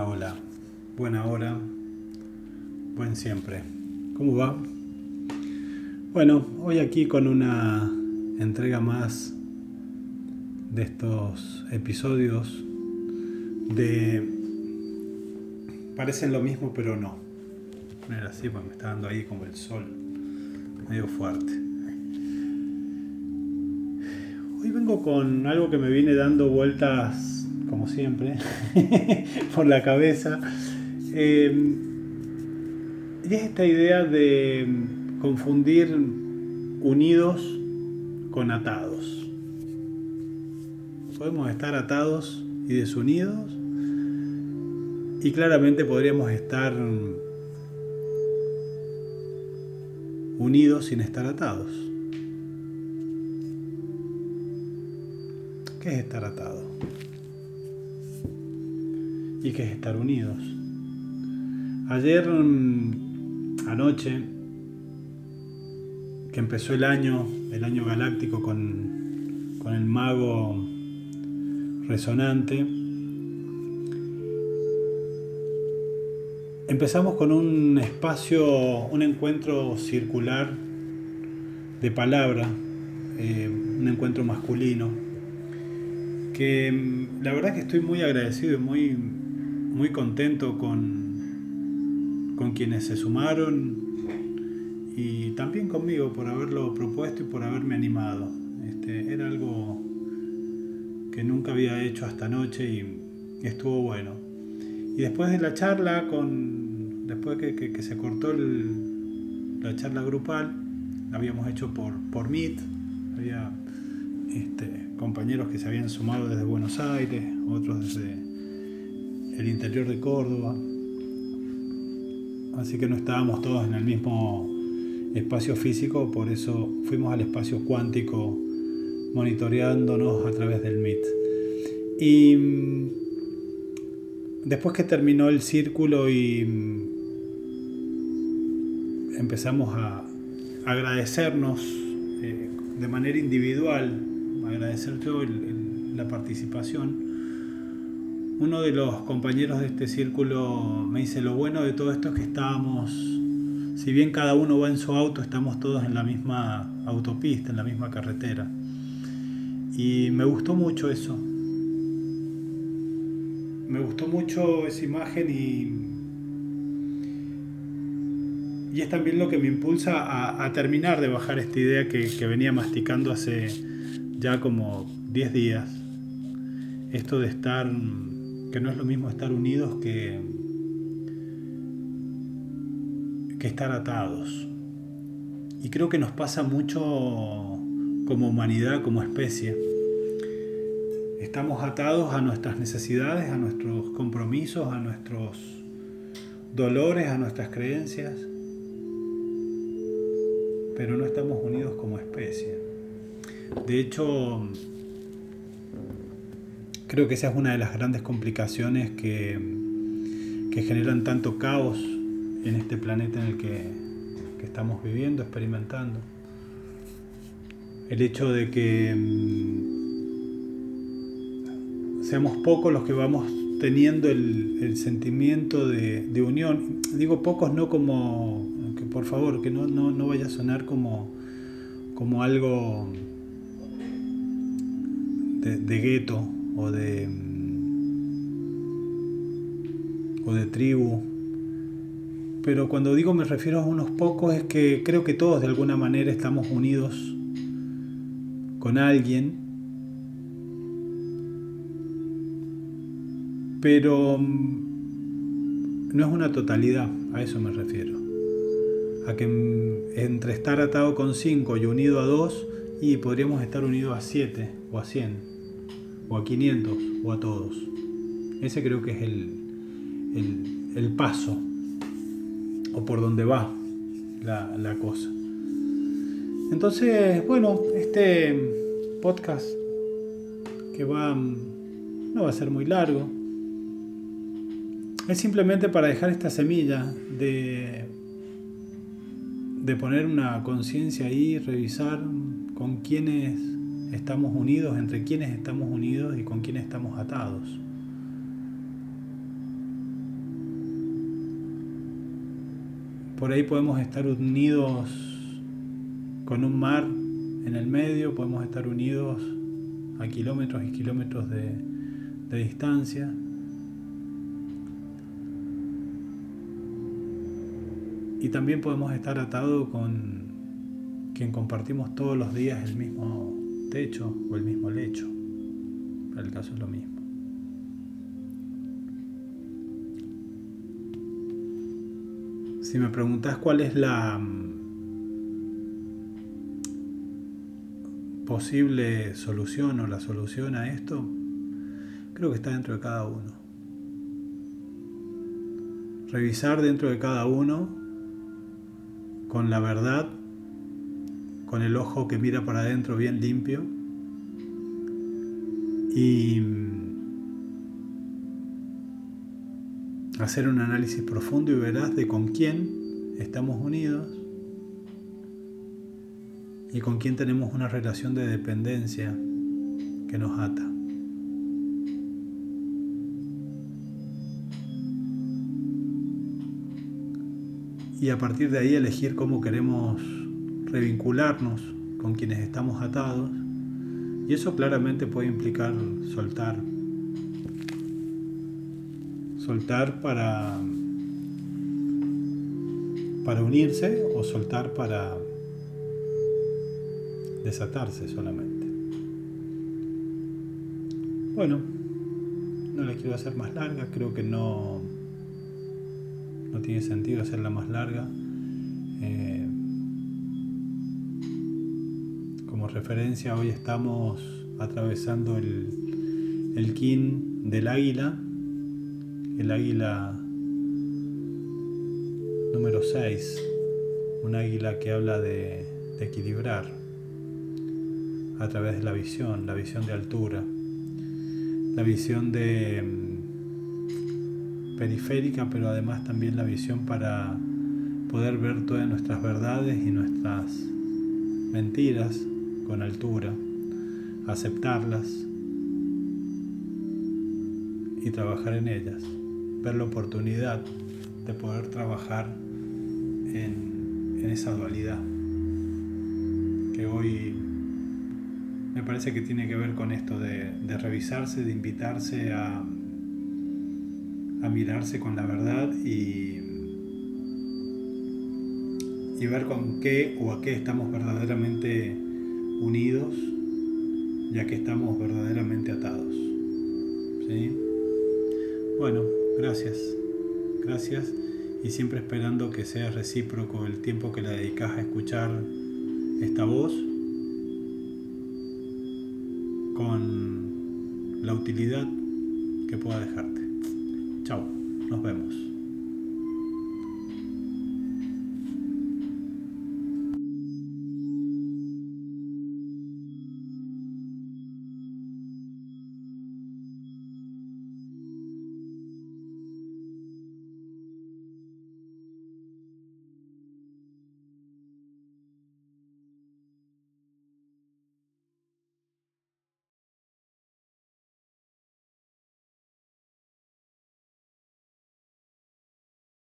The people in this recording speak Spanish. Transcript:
Hola. Buena hora. Buen siempre. ¿Cómo va? Bueno, hoy aquí con una entrega más de estos episodios de... Parecen lo mismo, pero no. Era así, porque me está dando ahí como el sol, medio fuerte. Hoy vengo con algo que me viene dando vueltas como siempre, por la cabeza. Eh, y es esta idea de confundir unidos con atados. Podemos estar atados y desunidos y claramente podríamos estar unidos sin estar atados. ¿Qué es estar atado? Y que es estar unidos. Ayer, mm, anoche, que empezó el año, el año galáctico con, con el mago resonante, empezamos con un espacio, un encuentro circular de palabra, eh, un encuentro masculino, que mm, la verdad que estoy muy agradecido y muy muy contento con, con quienes se sumaron y también conmigo por haberlo propuesto y por haberme animado. Este, era algo que nunca había hecho hasta anoche y estuvo bueno. Y después de la charla, con, después que, que, se cortó la charla grupal, la habíamos hecho por, por Meet, había este, compañeros que se habían sumado desde Buenos Aires, otros desde el interior de Córdoba. Así que no estábamos todos en el mismo espacio físico, por eso fuimos al espacio cuántico monitoreándonos a través del MIT. Y mm, después que terminó el círculo y mm, empezamos a agradecernos eh, de manera individual, agradecer yo la participación, uno de los compañeros de este círculo me dice, lo bueno de todo esto es que estábamos, si bien cada uno va en su auto, estamos todos en la misma autopista, en la misma carretera. Y me gustó mucho eso. Me gustó mucho esa imagen y, y es también lo que me impulsa a, terminar de bajar esta idea que, venía masticando hace ya como 10 días. Esto de estar que no es lo mismo estar unidos que, que estar atados. Y creo que nos pasa mucho como humanidad, como especie. Estamos atados a nuestras necesidades, a nuestros compromisos, a nuestros dolores, a nuestras creencias, pero no estamos unidos como especie. De hecho, Creo que esa es una de las grandes complicaciones que, que generan tanto caos en este planeta en el que, que estamos viviendo, experimentando. El hecho de que mm, seamos pocos los que vamos teniendo el, sentimiento de, de, unión. Digo pocos no como, que por favor, que no, no, no vaya a sonar como, como algo de, de gueto o de, o de tribu. Pero cuando digo me refiero a unos pocos es que creo que todos de alguna manera estamos unidos con alguien. Pero mm, no es una totalidad, a eso me refiero. A que mm, entre estar atado con cinco y unido a dos, y podríamos estar unidos a siete o a cien o a 500 o a todos. Ese creo que es el, el, paso o por donde va la, la cosa. Entonces, bueno, este podcast que va no va a ser muy largo. Es simplemente para dejar esta semilla de, de poner una conciencia ahí, revisar con quiénes estamos unidos, entre quiénes estamos unidos y con quiénes estamos atados. Por ahí podemos estar unidos con un mar en el medio, podemos estar unidos a kilómetros y kilómetros de, de distancia. Y también podemos estar atados con quien compartimos todos los días el mismo techo o el mismo lecho. Para el caso es lo mismo. Si me preguntas cuál es la mm, posible solución o la solución a esto, creo que está dentro de cada uno. Revisar dentro de cada uno con la verdad, con el ojo que mira para adentro bien limpio y hacer un análisis profundo y veraz de con quién estamos unidos y con quién tenemos una relación de dependencia que nos ata. Y a partir de ahí elegir cómo queremos revincularnos con quienes estamos atados. Y eso claramente puede implicar soltar soltar para, para unirse o soltar para desatarse solamente. Bueno, no la quiero hacer más larga, creo que no, no tiene sentido hacerla más larga. Referencia, hoy estamos atravesando el, el kin del águila el águila número 6, un águila que habla de, equilibrar a través de la visión, la visión de altura, la visión de mm, periférica, pero además también la visión para poder ver todas nuestras verdades y nuestras mentiras con altura, aceptarlas y trabajar en ellas. Ver la oportunidad de poder trabajar en, esa dualidad que hoy me parece que tiene que ver con esto de, revisarse, de invitarse a, a mirarse con la verdad y, y ver con qué o a qué estamos verdaderamente unidos ya que estamos verdaderamente atados. ¿Sí? Bueno, Gracias, gracias y siempre esperando que sea recíproco el tiempo que le dedicas a escuchar esta voz con la utilidad que pueda dejarte. Chao, nos vemos.